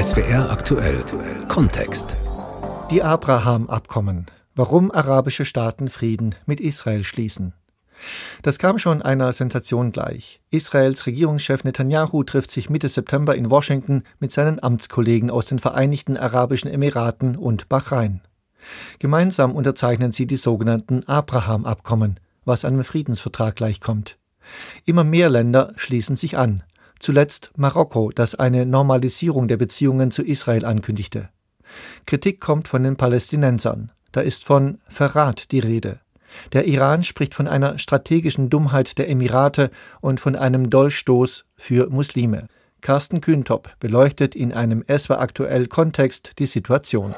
SWR aktuell Kontext. Die Abraham-Abkommen. Warum arabische Staaten Frieden mit Israel schließen. Das kam schon einer Sensation gleich. Israels Regierungschef Netanyahu trifft sich Mitte September in Washington mit seinen Amtskollegen aus den Vereinigten Arabischen Emiraten und Bahrain. Gemeinsam unterzeichnen sie die sogenannten Abraham-Abkommen, was einem Friedensvertrag gleichkommt. Immer mehr Länder schließen sich an, zuletzt Marokko, das eine Normalisierung der Beziehungen zu Israel ankündigte. Kritik kommt von den Palästinensern. Da ist von Verrat die Rede. Der Iran spricht von einer strategischen Dummheit der Emirate und von einem Dolchstoß für Muslime. Carsten Kühntop beleuchtet in einem SWA aktuell Kontext die Situation.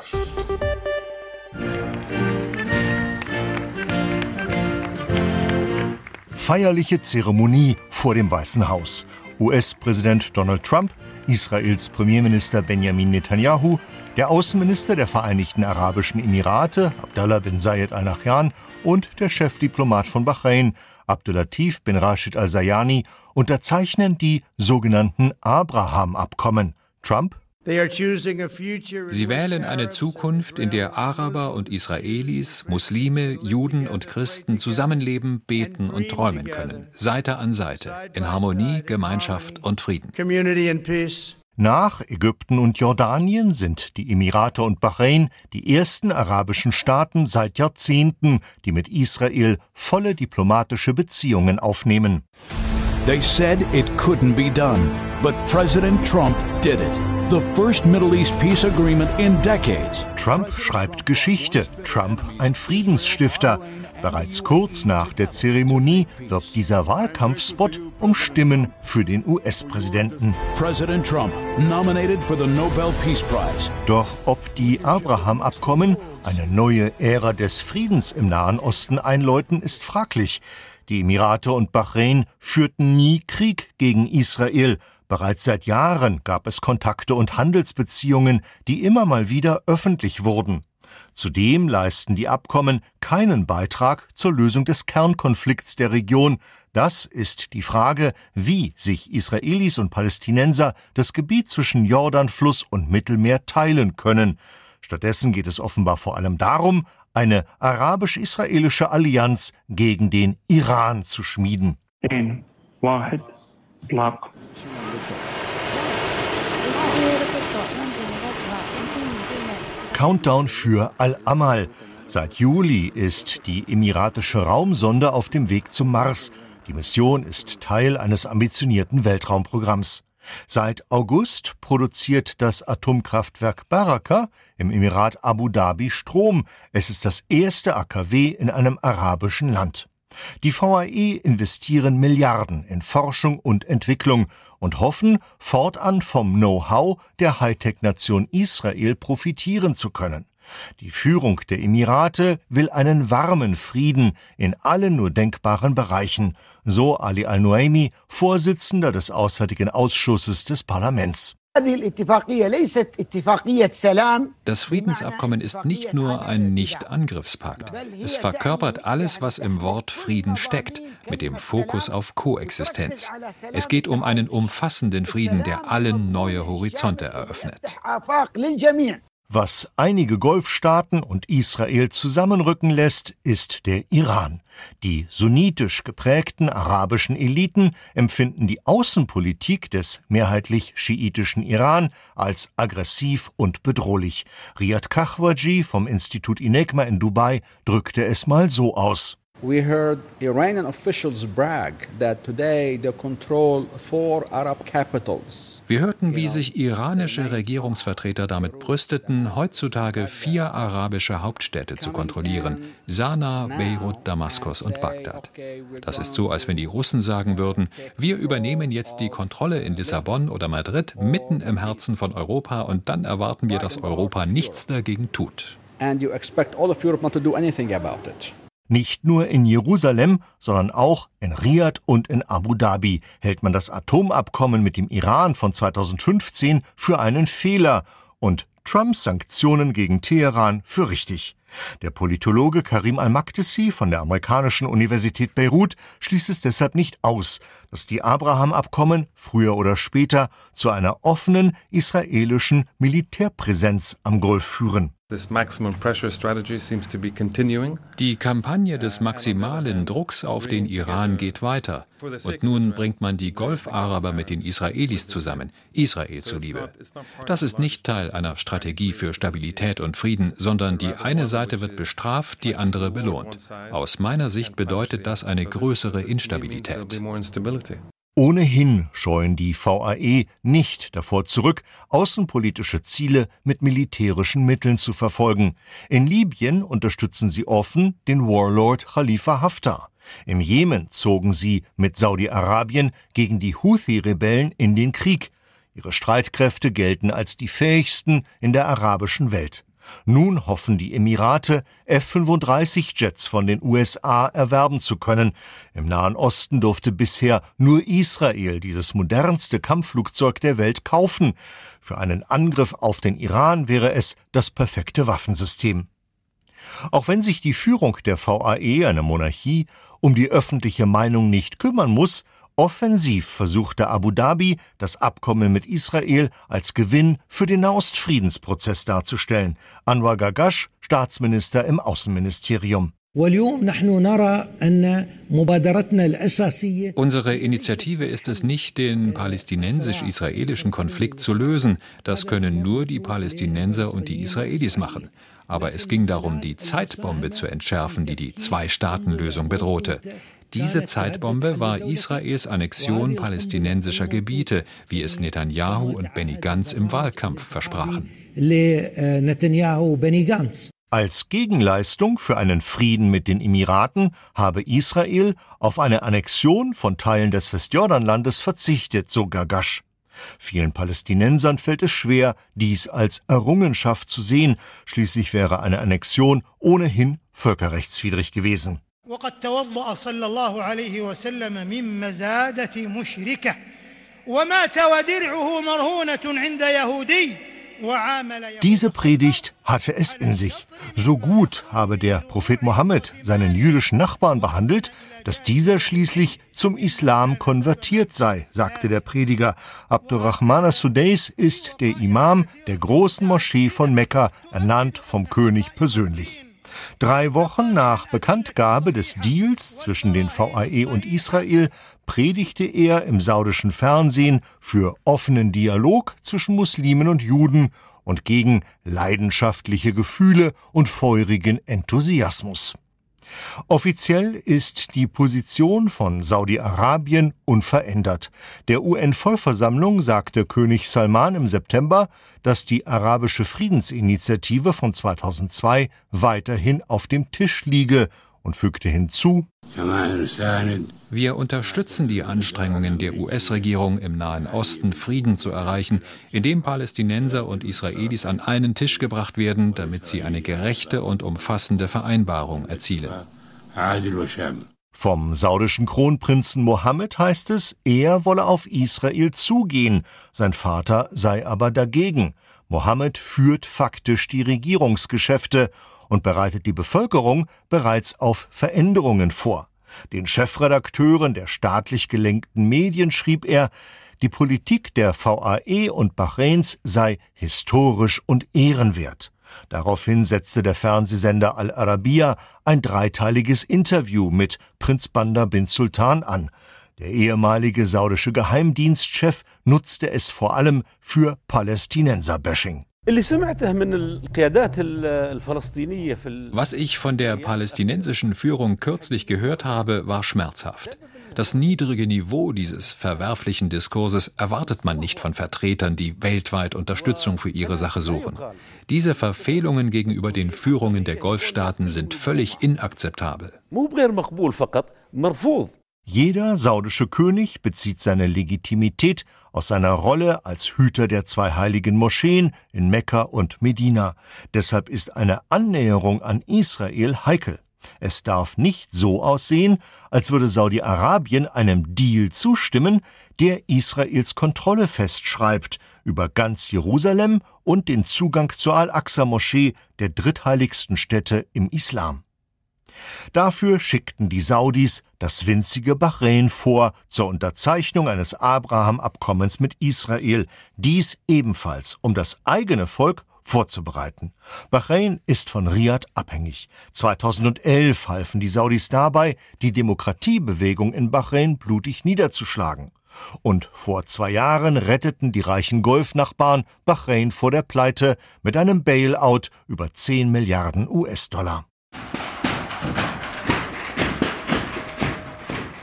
Feierliche Zeremonie vor dem Weißen Haus. US-Präsident Donald Trump, Israels Premierminister Benjamin Netanyahu, der Außenminister der Vereinigten Arabischen Emirate, Abdallah bin Zayed al Nahyan, und der Chefdiplomat von Bahrain, Abdulatif bin Rashid al-Sayani, unterzeichnen die sogenannten Abraham-Abkommen. Trump Sie wählen eine Zukunft, in der Araber und Israelis, Muslime, Juden und Christen zusammenleben, beten und träumen können, Seite an Seite, in Harmonie, Gemeinschaft und Frieden. Nach Ägypten und Jordanien sind die Emirate und Bahrain die ersten arabischen Staaten seit Jahrzehnten, die mit Israel volle diplomatische Beziehungen aufnehmen. They said it couldn't be done, but President Trump did it. The first Middle East peace agreement in decades. Trump schreibt Geschichte, Trump ein Friedensstifter. Bereits kurz nach der Zeremonie wirbt dieser Wahlkampfspot um Stimmen für den US-Präsidenten. President Trump nominated for the Nobel Peace Prize. Doch ob die Abraham-Abkommen eine neue Ära des Friedens im Nahen Osten einläuten, ist fraglich. Die Emirate und Bahrain führten nie Krieg gegen Israel. Bereits seit Jahren gab es Kontakte und Handelsbeziehungen, die immer mal wieder öffentlich wurden. Zudem leisten die Abkommen keinen Beitrag zur Lösung des Kernkonflikts der Region. Das ist die Frage, wie sich Israelis und Palästinenser das Gebiet zwischen Jordanfluss und Mittelmeer teilen können. Stattdessen geht es offenbar vor allem darum, eine arabisch-israelische Allianz gegen den Iran zu schmieden. Countdown für Al-Amal. Seit Juli ist die emiratische Raumsonde auf dem Weg zum Mars. Die Mission ist Teil eines ambitionierten Weltraumprogramms. Seit August produziert das Atomkraftwerk Baraka im Emirat Abu Dhabi Strom. Es ist das erste AKW in einem arabischen Land. Die VAE investieren Milliarden in Forschung und Entwicklung und hoffen, fortan vom Know-how der Hightech-Nation Israel profitieren zu können. Die Führung der Emirate will einen warmen Frieden in allen nur denkbaren Bereichen, so Ali al-Nuaimi, Vorsitzender des Auswärtigen Ausschusses des Parlaments. Das Friedensabkommen ist nicht nur ein Nicht-Angriffspakt. Es verkörpert alles, was im Wort Frieden steckt, mit dem Fokus auf Koexistenz. Es geht um einen umfassenden Frieden, der allen neue Horizonte eröffnet. Was einige Golfstaaten und Israel zusammenrücken lässt, ist der Iran. Die sunnitisch geprägten arabischen Eliten empfinden die Außenpolitik des mehrheitlich schiitischen Iran als aggressiv und bedrohlich. Riyad Khashoggi vom Institut Inekma in Dubai drückte es mal so aus. We heard Iranian officials brag that today they control four Arab capitals. Wir hörten, wie sich iranische Regierungsvertreter damit brüsteten, heutzutage vier arabische Hauptstädte zu kontrollieren: Sanaa, Beirut, Damaskus und Bagdad. Das ist so, als wenn die Russen sagen würden: Wir übernehmen jetzt die Kontrolle in Lissabon oder Madrid, mitten im Herzen von Europa, und dann erwarten wir, dass Europa nichts dagegen tut. And you expect all of Europe not to do anything about it. Nicht nur in Jerusalem, sondern auch in Riad und in Abu Dhabi hält man das Atomabkommen mit dem Iran von 2015 für einen Fehler und Trumps Sanktionen gegen Teheran für richtig. Der Politologe Karim al-Makdisi von der amerikanischen Universität Beirut schließt es deshalb nicht aus, dass die Abraham-Abkommen früher oder später zu einer offenen israelischen Militärpräsenz am Golf führen. Die Kampagne des maximalen Drucks auf den Iran geht weiter. Und nun bringt man die Golfaraber mit den Israelis zusammen, Israel zuliebe. Das ist nicht Teil einer Strategie für Stabilität und Frieden, sondern die eine Seite wird bestraft, die andere belohnt. Aus meiner Sicht bedeutet das eine größere Instabilität. Ohnehin scheuen die VAE nicht davor zurück, außenpolitische Ziele mit militärischen Mitteln zu verfolgen. In Libyen unterstützen sie offen den Warlord Khalifa Haftar. Im Jemen zogen sie mit Saudi-Arabien gegen die Houthi-Rebellen in den Krieg. Ihre Streitkräfte gelten als die fähigsten in der arabischen Welt. Nun hoffen die Emirate, F-35-Jets von den USA erwerben zu können. Im Nahen Osten durfte bisher nur Israel dieses modernste Kampfflugzeug der Welt kaufen. Für einen Angriff auf den Iran wäre es das perfekte Waffensystem. Auch wenn sich die Führung der VAE, einer Monarchie, um die öffentliche Meinung nicht kümmern muss, Offensiv versuchte Abu Dhabi, das Abkommen mit Israel als Gewinn für den Nahostfriedensprozess darzustellen. Anwar Gagash, Staatsminister im Außenministerium. Unsere Initiative ist es nicht, den palästinensisch-israelischen Konflikt zu lösen. Das können nur die Palästinenser und die Israelis machen. Aber es ging darum, die Zeitbombe zu entschärfen, die die Zwei-Staaten-Lösung bedrohte. Diese Zeitbombe war Israels Annexion palästinensischer Gebiete, wie es Netanyahu und Benny Gantz im Wahlkampf versprachen. Als Gegenleistung für einen Frieden mit den Emiraten habe Israel auf eine Annexion von Teilen des Westjordanlandes verzichtet, so Gagash. Vielen Palästinensern fällt es schwer, dies als Errungenschaft zu sehen, schließlich wäre eine Annexion ohnehin völkerrechtswidrig gewesen. وقد توضأ صلى الله عليه وسلم من مزادة مشركة ومات ودرعه مرهونة عند يهودي Diese Predigt hatte es in sich. So gut habe der Prophet Mohammed seinen jüdischen Nachbarn behandelt, dass dieser schließlich zum Islam konvertiert sei, sagte der Prediger. Abdurrahman as-Sudais ist der Imam der großen Moschee von Mekka, ernannt vom König persönlich. Drei Wochen nach Bekanntgabe des Deals zwischen den VAE und Israel predigte er im saudischen Fernsehen für offenen Dialog zwischen Muslimen und Juden und gegen leidenschaftliche Gefühle und feurigen Enthusiasmus. Offiziell ist die Position von Saudi-Arabien unverändert. Der UN-Vollversammlung sagte König Salman im September, dass die arabische Friedensinitiative von 2002 weiterhin auf dem Tisch liege und fügte hinzu, wir unterstützen die Anstrengungen der US-Regierung im Nahen Osten, Frieden zu erreichen, indem Palästinenser und Israelis an einen Tisch gebracht werden, damit sie eine gerechte und umfassende Vereinbarung erzielen. Vom saudischen Kronprinzen Mohammed heißt es, er wolle auf Israel zugehen, sein Vater sei aber dagegen. Mohammed führt faktisch die Regierungsgeschäfte und bereitet die Bevölkerung bereits auf Veränderungen vor. Den Chefredakteuren der staatlich gelenkten Medien schrieb er, die Politik der VAE und Bahrains sei historisch und ehrenwert. Daraufhin setzte der Fernsehsender Al Arabiya ein dreiteiliges Interview mit Prinz Bandar bin Sultan an. Der ehemalige saudische Geheimdienstchef nutzte es vor allem für Palästinenser-Bashing. Was ich von der palästinensischen Führung kürzlich gehört habe, war schmerzhaft. Das niedrige Niveau dieses verwerflichen Diskurses erwartet man nicht von Vertretern, die weltweit Unterstützung für ihre Sache suchen. Diese Verfehlungen gegenüber den Führungen der Golfstaaten sind völlig inakzeptabel. Jeder saudische König bezieht seine Legitimität aus seiner Rolle als Hüter der zwei heiligen Moscheen in Mekka und Medina. Deshalb ist eine Annäherung an Israel heikel. Es darf nicht so aussehen, als würde Saudi-Arabien einem Deal zustimmen, der Israels Kontrolle festschreibt, über ganz Jerusalem und den Zugang zur Al-Aqsa-Moschee, der drittheiligsten Stätte im Islam. Dafür schickten die Saudis das winzige Bahrain vor zur Unterzeichnung eines Abraham-Abkommens mit Israel, dies ebenfalls, um das eigene Volk vorzubereiten. Bahrain ist von Riyadh abhängig. 2011 halfen die Saudis dabei, die Demokratiebewegung in Bahrain blutig niederzuschlagen. Und vor zwei Jahren retteten die reichen Golfnachbarn Bahrain vor der Pleite mit einem Bailout über 10 Milliarden US-Dollar.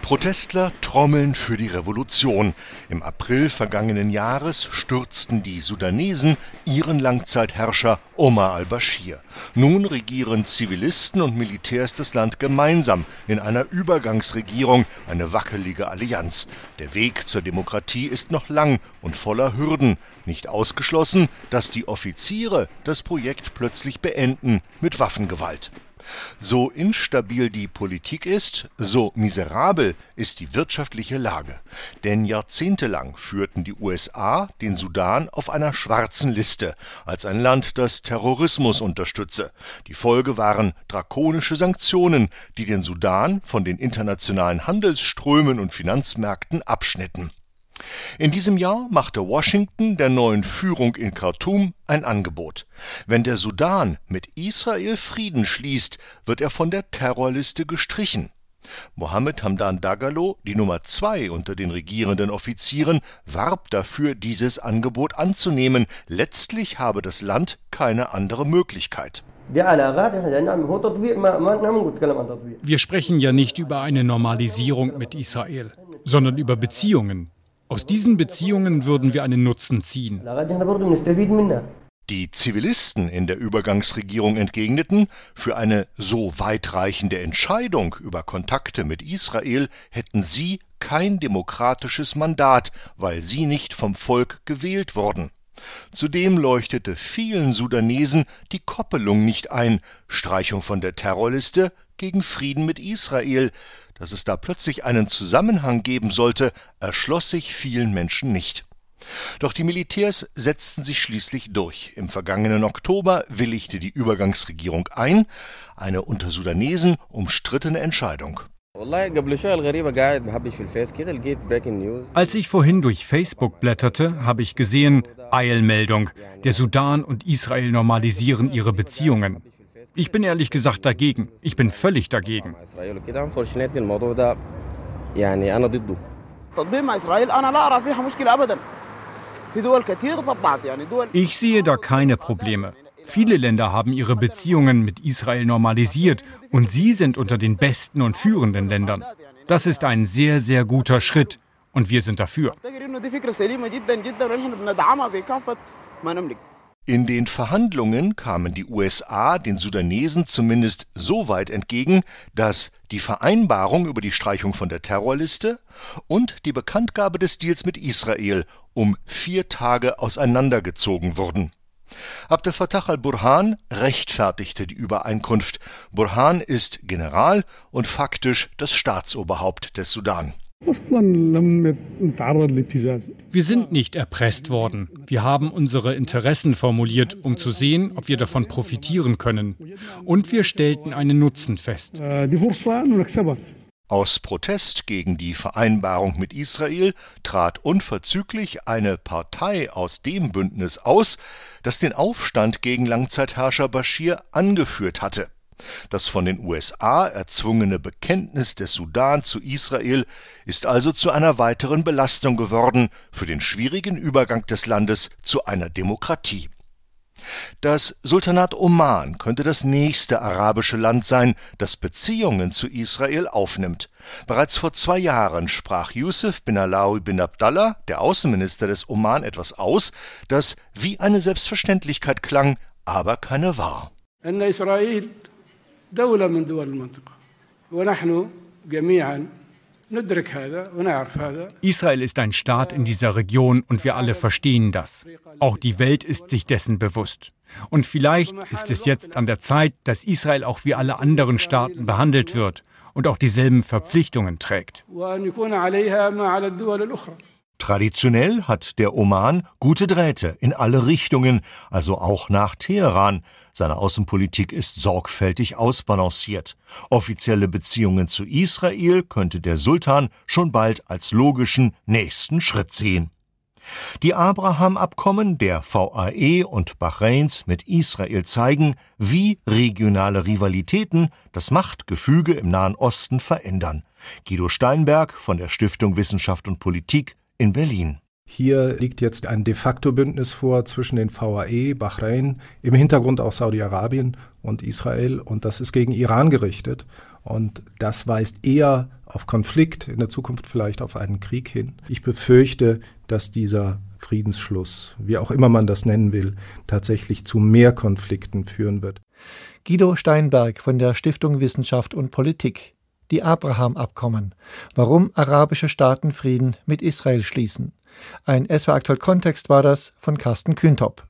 Protestler trommeln für die Revolution. Im April vergangenen Jahres stürzten die Sudanesen ihren Langzeitherrscher Omar al-Bashir. Nun regieren Zivilisten und Militärs das Land gemeinsam in einer Übergangsregierung, eine wackelige Allianz. Der Weg zur Demokratie ist noch lang und voller Hürden. Nicht ausgeschlossen, dass die Offiziere das Projekt plötzlich beenden mit Waffengewalt. So instabil die Politik ist, so miserabel ist die wirtschaftliche Lage. Denn jahrzehntelang führten die USA den Sudan auf einer schwarzen Liste als ein Land, das Terrorismus unterstütze. Die Folge waren drakonische Sanktionen, die den Sudan von den internationalen Handelsströmen und Finanzmärkten abschnitten in diesem Jahr machte Washington der neuen Führung in Khartum ein Angebot. Wenn der Sudan mit Israel Frieden schließt, wird er von der Terrorliste gestrichen. Mohammed Hamdan Dagalo, die Nummer zwei unter den regierenden Offizieren, warb dafür, dieses Angebot anzunehmen. Letztlich habe das Land keine andere Möglichkeit. Wir sprechen ja nicht über eine Normalisierung mit Israel, sondern über Beziehungen. Aus diesen Beziehungen würden wir einen Nutzen ziehen. Die Zivilisten in der Übergangsregierung entgegneten, für eine so weitreichende Entscheidung über Kontakte mit Israel hätten sie kein demokratisches Mandat, weil sie nicht vom Volk gewählt wurden. Zudem leuchtete vielen Sudanesen die Koppelung nicht ein, Streichung von der Terrorliste gegen Frieden mit Israel, dass es da plötzlich einen Zusammenhang geben sollte, erschloss sich vielen Menschen nicht. Doch die Militärs setzten sich schließlich durch. Im vergangenen Oktober willigte die Übergangsregierung ein, eine unter Sudanesen umstrittene Entscheidung. Als ich vorhin durch Facebook blätterte, habe ich gesehen, Eilmeldung, der Sudan und Israel normalisieren ihre Beziehungen. Ich bin ehrlich gesagt dagegen. Ich bin völlig dagegen. Ich sehe da keine Probleme. Viele Länder haben ihre Beziehungen mit Israel normalisiert und sie sind unter den besten und führenden Ländern. Das ist ein sehr, sehr guter Schritt und wir sind dafür. In den Verhandlungen kamen die USA den Sudanesen zumindest so weit entgegen, dass die Vereinbarung über die Streichung von der Terrorliste und die Bekanntgabe des Deals mit Israel um vier Tage auseinandergezogen wurden. Abdel Fattah al-Burhan rechtfertigte die Übereinkunft. Burhan ist General und faktisch das Staatsoberhaupt des Sudan. Wir sind nicht erpresst worden. Wir haben unsere Interessen formuliert, um zu sehen, ob wir davon profitieren können. Und wir stellten einen Nutzen fest. Aus Protest gegen die Vereinbarung mit Israel trat unverzüglich eine Partei aus dem Bündnis aus, das den Aufstand gegen Langzeitherrscher Bashir angeführt hatte. Das von den USA erzwungene Bekenntnis des Sudan zu Israel ist also zu einer weiteren Belastung geworden für den schwierigen Übergang des Landes zu einer Demokratie. Das Sultanat Oman könnte das nächste arabische Land sein, das Beziehungen zu Israel aufnimmt. Bereits vor zwei Jahren sprach Yusuf bin Alawi bin Abdallah, der Außenminister des Oman, etwas aus, das wie eine Selbstverständlichkeit klang, aber keine war. دولة من دول المنطقة ونحن جميعا Israel ist ein Staat in dieser Region und wir alle verstehen das. Auch die Welt ist sich dessen bewusst. Und vielleicht ist es jetzt an der Zeit, dass Israel auch wie alle anderen Staaten behandelt wird und auch dieselben Verpflichtungen trägt. Traditionell hat der Oman gute Drähte in alle Richtungen, also auch nach Teheran. Seine Außenpolitik ist sorgfältig ausbalanciert. Offizielle Beziehungen zu Israel könnte der Sultan schon bald als logischen nächsten Schritt sehen. Die Abraham-Abkommen der VAE und Bahrains mit Israel zeigen, wie regionale Rivalitäten das Machtgefüge im Nahen Osten verändern. Guido Steinberg von der Stiftung Wissenschaft und Politik in Berlin. Hier liegt jetzt ein de facto Bündnis vor zwischen den VAE, Bahrain, im Hintergrund auch Saudi-Arabien und Israel und das ist gegen Iran gerichtet und das weist eher auf Konflikt, in der Zukunft vielleicht auf einen Krieg hin. Ich befürchte, dass dieser Friedensschluss, wie auch immer man das nennen will, tatsächlich zu mehr Konflikten führen wird. Guido Steinberg von der Stiftung Wissenschaft und Politik die Abraham-Abkommen, warum arabische Staaten Frieden mit Israel schließen. Ein SW aktuell Kontext war das von Carsten Kühntop.